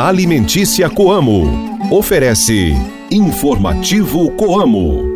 Alimentícia Coamo. Oferece Informativo Coamo.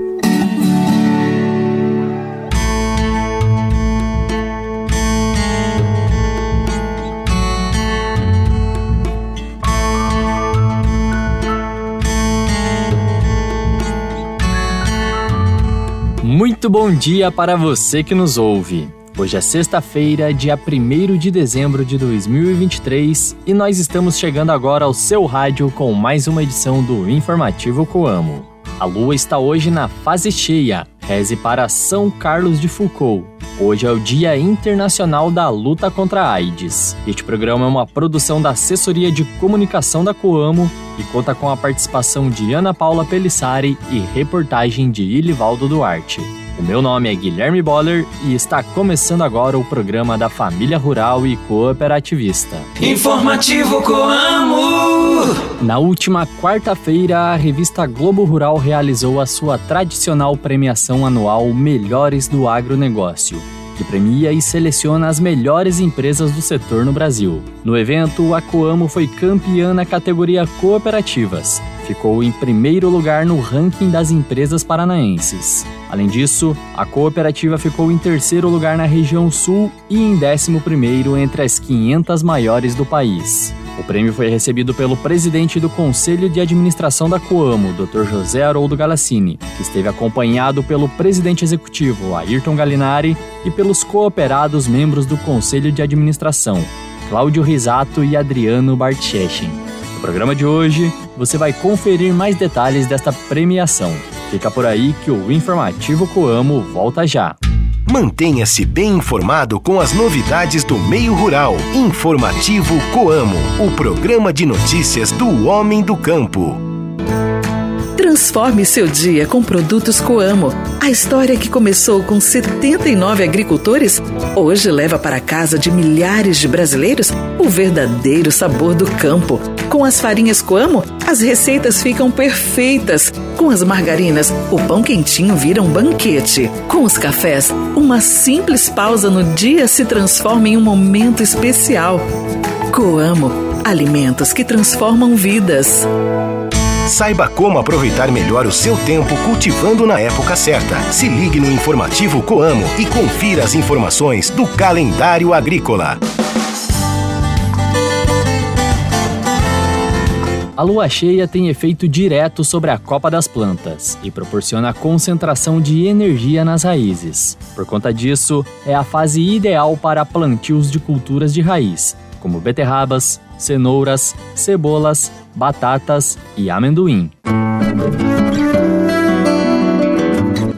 Muito bom dia para você que nos ouve. Hoje é sexta-feira, dia 1 de dezembro de 2023 e nós estamos chegando agora ao seu rádio com mais uma edição do Informativo Coamo. A lua está hoje na fase cheia, reze para São Carlos de Foucault. Hoje é o Dia Internacional da Luta contra a AIDS. Este programa é uma produção da Assessoria de Comunicação da Coamo e conta com a participação de Ana Paula Pelissari e reportagem de Ilivaldo Duarte. O meu nome é Guilherme Boller e está começando agora o programa da Família Rural e Cooperativista. Informativo Coamo! Na última quarta-feira, a revista Globo Rural realizou a sua tradicional premiação anual Melhores do Agronegócio que premia e seleciona as melhores empresas do setor no Brasil. No evento, a Coamo foi campeã na categoria Cooperativas. Ficou em primeiro lugar no ranking das empresas paranaenses. Além disso, a cooperativa ficou em terceiro lugar na região sul e em décimo primeiro entre as 500 maiores do país. O prêmio foi recebido pelo presidente do Conselho de Administração da Coamo, Dr. José Haroldo Galassini, que esteve acompanhado pelo presidente executivo, Ayrton Galinari, e pelos cooperados membros do Conselho de Administração, Cláudio Risato e Adriano Bartchechen. No programa de hoje, você vai conferir mais detalhes desta premiação. Fica por aí que o Informativo Coamo volta já. Mantenha-se bem informado com as novidades do meio rural. Informativo Coamo, o programa de notícias do homem do campo. Transforme seu dia com produtos Coamo. A história que começou com 79 agricultores, hoje leva para casa de milhares de brasileiros o verdadeiro sabor do campo. Com as farinhas Coamo, as receitas ficam perfeitas. Com as margarinas, o pão quentinho vira um banquete. Com os cafés, uma simples pausa no dia se transforma em um momento especial. Coamo, alimentos que transformam vidas. Saiba como aproveitar melhor o seu tempo cultivando na época certa. Se ligue no informativo Coamo e confira as informações do calendário agrícola. A lua cheia tem efeito direto sobre a copa das plantas e proporciona concentração de energia nas raízes. Por conta disso, é a fase ideal para plantios de culturas de raiz, como beterrabas, cenouras, cebolas, batatas e amendoim.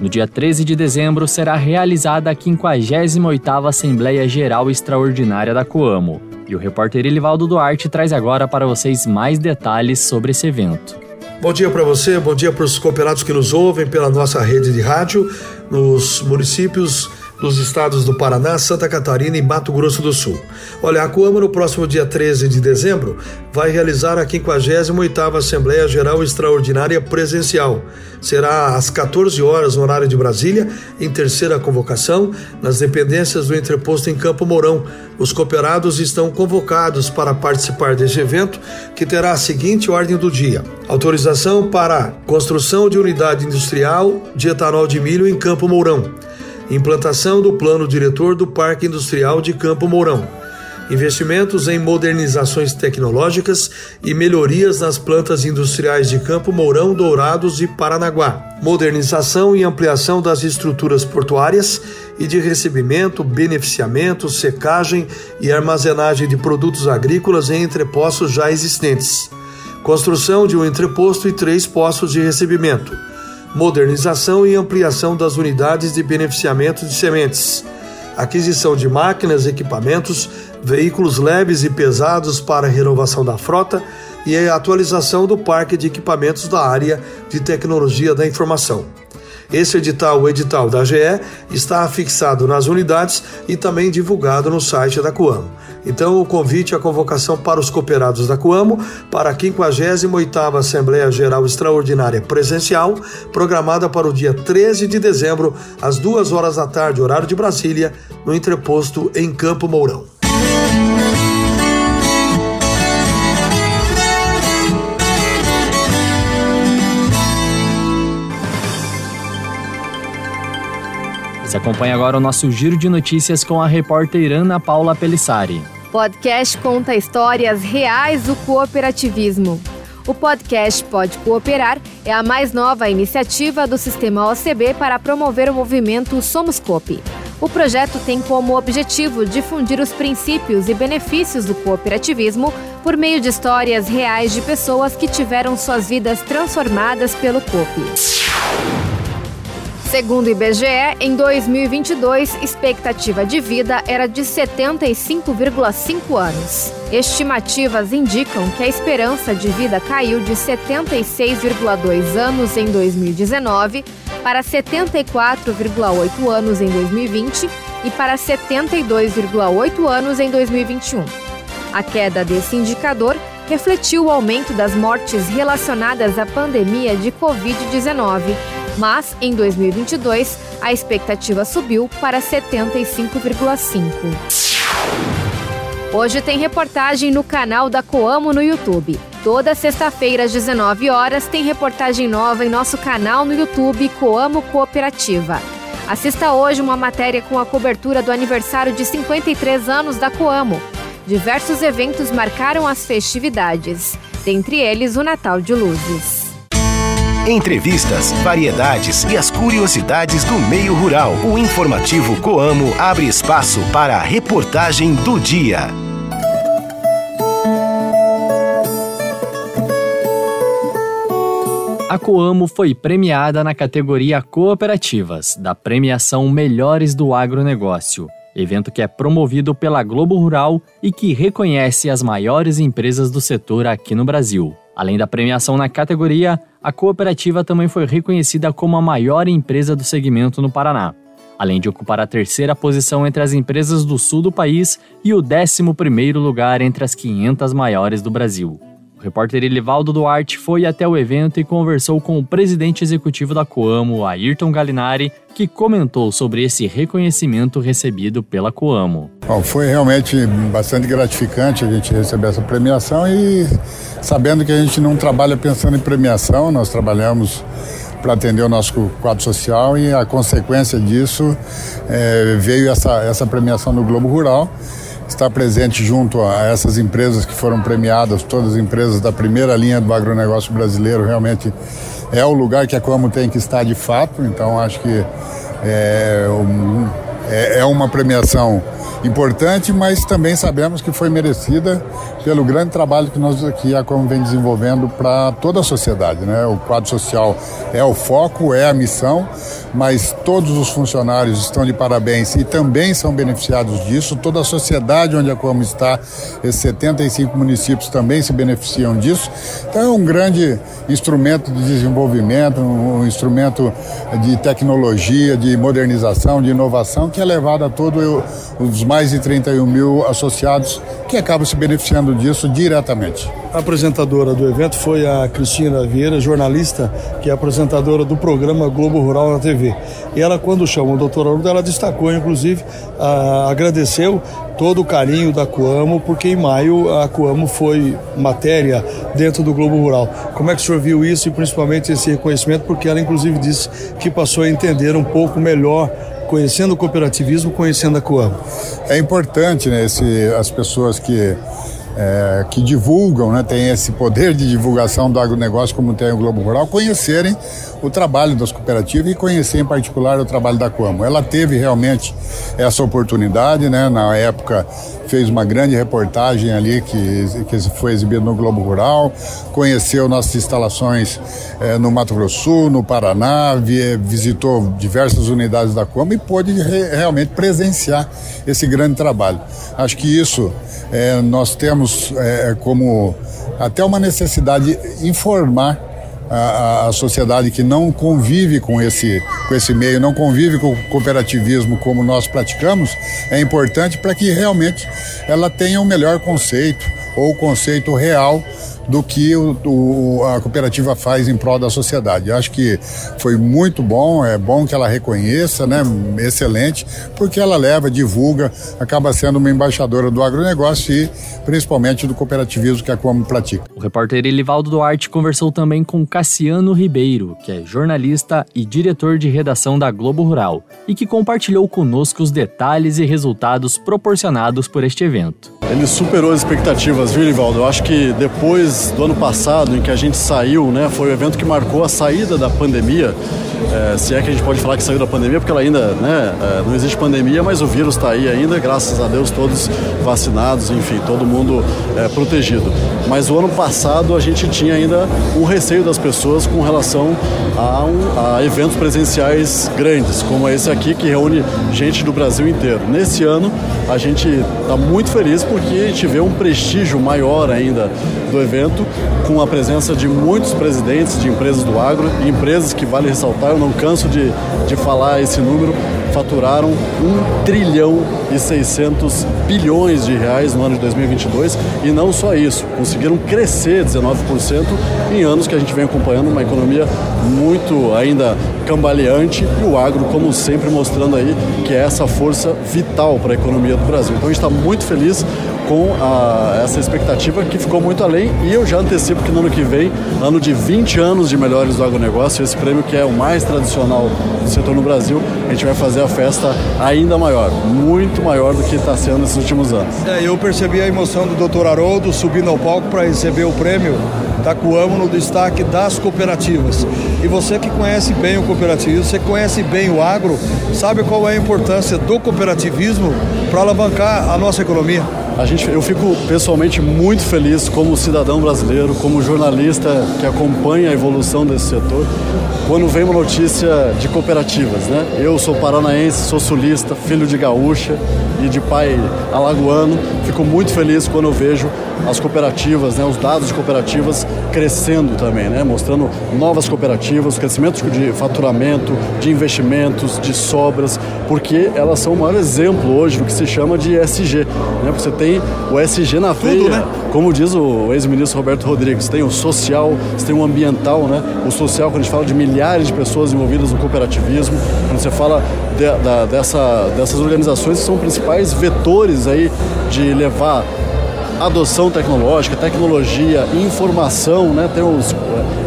No dia 13 de dezembro será realizada a 58ª Assembleia Geral Extraordinária da Coamo. E o repórter Elivaldo Duarte traz agora para vocês mais detalhes sobre esse evento. Bom dia para você, bom dia para os cooperados que nos ouvem pela nossa rede de rádio nos municípios dos estados do Paraná, Santa Catarina e Mato Grosso do Sul. Olha, a Coama no próximo dia 13 de dezembro vai realizar a 58ª Assembleia Geral Extraordinária Presencial. Será às 14 horas no horário de Brasília, em terceira convocação, nas dependências do entreposto em Campo Mourão. Os cooperados estão convocados para participar deste evento, que terá a seguinte ordem do dia: autorização para construção de unidade industrial de etanol de milho em Campo Mourão implantação do plano diretor do Parque Industrial de Campo Mourão, investimentos em modernizações tecnológicas e melhorias nas plantas industriais de Campo Mourão, Dourados e Paranaguá, modernização e ampliação das estruturas portuárias e de recebimento, beneficiamento, secagem e armazenagem de produtos agrícolas em entrepostos já existentes, construção de um entreposto e três postos de recebimento modernização e ampliação das unidades de beneficiamento de sementes, aquisição de máquinas, equipamentos, veículos leves e pesados para renovação da frota e a atualização do parque de equipamentos da área de tecnologia da informação. Esse edital, o edital da GE, está afixado nas unidades e também divulgado no site da Coamo. Então, o convite a convocação para os cooperados da Coamo para a 58ª Assembleia Geral Extraordinária Presencial, programada para o dia 13 de dezembro, às 2 horas da tarde, horário de Brasília, no entreposto em Campo Mourão. Acompanhe agora o nosso giro de notícias com a repórter Ana Paula Pelissari. Podcast conta histórias reais do cooperativismo. O podcast Pode Cooperar é a mais nova iniciativa do Sistema OCB para promover o movimento Somos Coop. O projeto tem como objetivo difundir os princípios e benefícios do cooperativismo por meio de histórias reais de pessoas que tiveram suas vidas transformadas pelo COP. Segundo o IBGE, em 2022, expectativa de vida era de 75,5 anos. Estimativas indicam que a esperança de vida caiu de 76,2 anos em 2019 para 74,8 anos em 2020 e para 72,8 anos em 2021. A queda desse indicador refletiu o aumento das mortes relacionadas à pandemia de Covid-19 mas em 2022 a expectativa subiu para 75,5. Hoje tem reportagem no canal da Coamo no YouTube. Toda sexta-feira às 19 horas tem reportagem nova em nosso canal no YouTube Coamo Cooperativa. Assista hoje uma matéria com a cobertura do aniversário de 53 anos da Coamo. Diversos eventos marcaram as festividades, dentre eles o Natal de Luzes. Entrevistas, variedades e as curiosidades do meio rural. O informativo Coamo abre espaço para a reportagem do dia. A Coamo foi premiada na categoria Cooperativas, da premiação Melhores do Agronegócio, evento que é promovido pela Globo Rural e que reconhece as maiores empresas do setor aqui no Brasil. Além da premiação na categoria, a cooperativa também foi reconhecida como a maior empresa do segmento no Paraná, além de ocupar a terceira posição entre as empresas do sul do país e o 11 primeiro lugar entre as 500 maiores do Brasil. O repórter Elivaldo Duarte foi até o evento e conversou com o presidente executivo da Coamo, Ayrton Galinari, que comentou sobre esse reconhecimento recebido pela Coamo. Bom, foi realmente bastante gratificante a gente receber essa premiação e sabendo que a gente não trabalha pensando em premiação, nós trabalhamos para atender o nosso quadro social e a consequência disso é, veio essa, essa premiação no Globo Rural estar presente junto a essas empresas que foram premiadas, todas as empresas da primeira linha do agronegócio brasileiro, realmente é o lugar que a Coamo tem que estar de fato. Então, acho que é, é, é uma premiação importante, mas também sabemos que foi merecida pelo grande trabalho que nós aqui a Como vem desenvolvendo para toda a sociedade, né? O quadro social é o foco, é a missão, mas todos os funcionários estão de parabéns e também são beneficiados disso. Toda a sociedade onde a Como está, esses 75 municípios também se beneficiam disso. Então é um grande instrumento de desenvolvimento, um instrumento de tecnologia, de modernização, de inovação que é levado a todos os mais de 31 mil associados que acabam se beneficiando disso diretamente. A apresentadora do evento foi a Cristina Vieira, jornalista, que é apresentadora do programa Globo Rural na TV. E ela, quando chamou o doutor Haroldo, ela destacou, inclusive, a, agradeceu todo o carinho da Coamo, porque em maio a Coamo foi matéria dentro do Globo Rural. Como é que o senhor viu isso e principalmente esse reconhecimento? Porque ela, inclusive, disse que passou a entender um pouco melhor conhecendo o cooperativismo, conhecendo a Coamo. É importante né, esse, as pessoas que é, que divulgam, né, tem esse poder de divulgação do agronegócio como tem o Globo Rural, conhecerem o trabalho das cooperativas e conhecer em particular o trabalho da Coamo. Ela teve realmente essa oportunidade, né, na época fez uma grande reportagem ali que, que foi exibida no Globo Rural, conheceu nossas instalações eh, no Mato Grosso Sul, no Paraná, vi, visitou diversas unidades da Coamo e pôde re, realmente presenciar esse grande trabalho. Acho que isso eh, nós temos eh, como até uma necessidade de informar a, a, sociedade que não convive com esse, com esse meio, não convive com o cooperativismo como nós praticamos, é importante para que realmente ela tenha o um melhor conceito ou o conceito real do que o, o, a cooperativa faz em prol da sociedade. Acho que foi muito bom, é bom que ela reconheça, né? Excelente, porque ela leva, divulga, acaba sendo uma embaixadora do agronegócio e principalmente do cooperativismo que a Coamo pratica. O repórter Elivaldo Duarte conversou também com Cassiano Ribeiro, que é jornalista e diretor de redação da Globo Rural, e que compartilhou conosco os detalhes e resultados proporcionados por este evento. Ele superou as expectativas, viu, Livaldo? Eu acho que depois do ano passado, em que a gente saiu, né, foi o evento que marcou a saída da pandemia. É, se é que a gente pode falar que saiu da pandemia, porque ela ainda né, é, não existe pandemia, mas o vírus está aí ainda, graças a Deus, todos vacinados, enfim, todo mundo é, protegido. Mas o ano passado a gente tinha ainda um receio das pessoas com relação a, um, a eventos presenciais grandes, como esse aqui, que reúne gente do Brasil inteiro. Nesse ano, a gente está muito feliz porque a gente vê um prestígio maior ainda do evento, com a presença de muitos presidentes de empresas do agro, e empresas que vale ressaltar, eu não canso de, de falar esse número, faturaram 1 trilhão e 600 bilhões de reais no ano de 2022 e não só isso, conseguiram crescer 19% em anos que a gente vem acompanhando uma economia muito ainda cambaleante e o agro, como sempre, mostrando aí que é essa força vital para a economia do Brasil. Então a gente está muito feliz com a, essa expectativa que ficou muito além e eu já antecipo que no ano que vem, ano de 20 anos de melhores do agronegócio, esse prêmio que é o mais tradicional do setor no Brasil, a gente vai fazer a festa ainda maior, muito maior do que está sendo nesses últimos anos. É, eu percebi a emoção do Dr. Haroldo subindo ao palco para receber o prêmio Tacuamo no destaque das cooperativas. E você que conhece bem o cooperativismo, você conhece bem o agro, sabe qual é a importância do cooperativismo para alavancar a nossa economia? A gente, eu fico pessoalmente muito feliz como cidadão brasileiro, como jornalista que acompanha a evolução desse setor, quando vem uma notícia de cooperativas, né? Eu sou paranaense, sou sulista, filho de gaúcha e de pai alagoano. Fico muito feliz quando eu vejo as cooperativas, né, os dados de cooperativas crescendo também, né, mostrando novas cooperativas, crescimento de faturamento, de investimentos, de sobras, porque elas são o maior exemplo hoje do que se chama de SG. Né, você tem o SG na veia, né? como diz o ex-ministro Roberto Rodrigues, tem o social, você tem o ambiental, né? o social quando a gente fala de milhares de pessoas envolvidas no cooperativismo, quando você fala de, da, dessa, dessas organizações que são principais vetores aí de levar adoção tecnológica, tecnologia, informação, né? Tem os,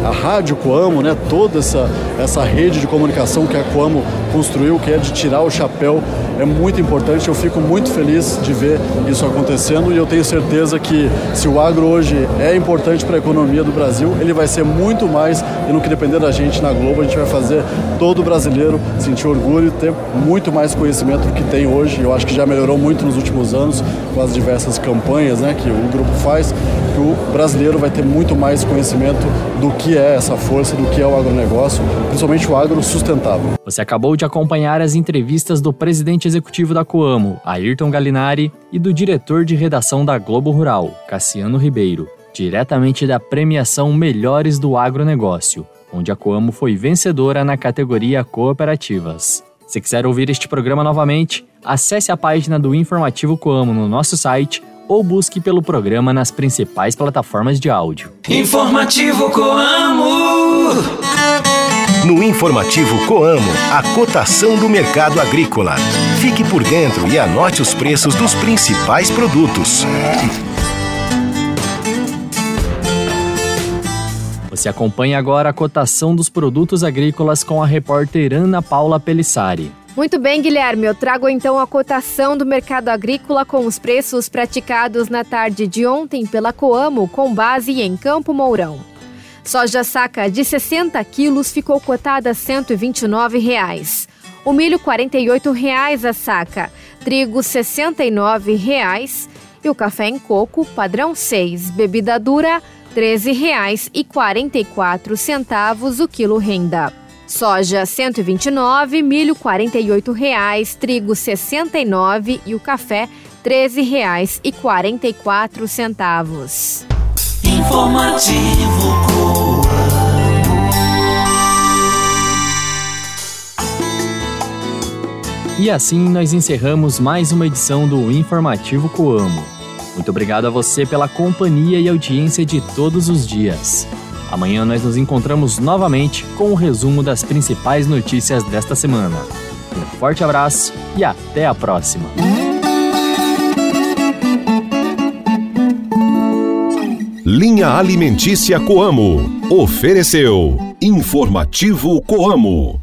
a Rádio Coamo, né? Toda essa, essa rede de comunicação que a Coamo construiu, que é de tirar o chapéu, é muito importante. Eu fico muito feliz de ver isso acontecendo e eu tenho certeza que se o agro hoje é importante para a economia do Brasil, ele vai ser muito mais e no que depender da gente na Globo, a gente vai fazer todo brasileiro sentir orgulho e ter muito mais conhecimento do que tem hoje. Eu acho que já melhorou muito nos últimos anos com as diversas campanhas, né? que o grupo faz, que o brasileiro vai ter muito mais conhecimento do que é essa força, do que é o agronegócio, principalmente o agro sustentável. Você acabou de acompanhar as entrevistas do presidente executivo da Coamo, Ayrton Galinari, e do diretor de redação da Globo Rural, Cassiano Ribeiro, diretamente da premiação Melhores do Agronegócio, onde a Coamo foi vencedora na categoria Cooperativas. Se quiser ouvir este programa novamente, acesse a página do Informativo Coamo no nosso site ou busque pelo programa nas principais plataformas de áudio. Informativo Coamo. No Informativo Coamo, a cotação do mercado agrícola. Fique por dentro e anote os preços dos principais produtos. Você acompanha agora a cotação dos produtos agrícolas com a repórter Ana Paula Pelissari. Muito bem, Guilherme. Eu trago então a cotação do mercado agrícola com os preços praticados na tarde de ontem pela Coamo, com base em Campo Mourão. Soja saca de 60 quilos ficou cotada a 129 reais. O milho 48 reais a saca, trigo 69 reais e o café em coco padrão 6, bebida dura R$ 13,44 o quilo renda. Soja 129, milho 48 reais, trigo 69 e o café 13 reais e 44 centavos. Informativo E assim nós encerramos mais uma edição do Informativo Coamo. Muito obrigado a você pela companhia e audiência de todos os dias. Amanhã nós nos encontramos novamente com o um resumo das principais notícias desta semana. Um forte abraço e até a próxima. Linha Alimentícia Coamo. Ofereceu Informativo Coamo.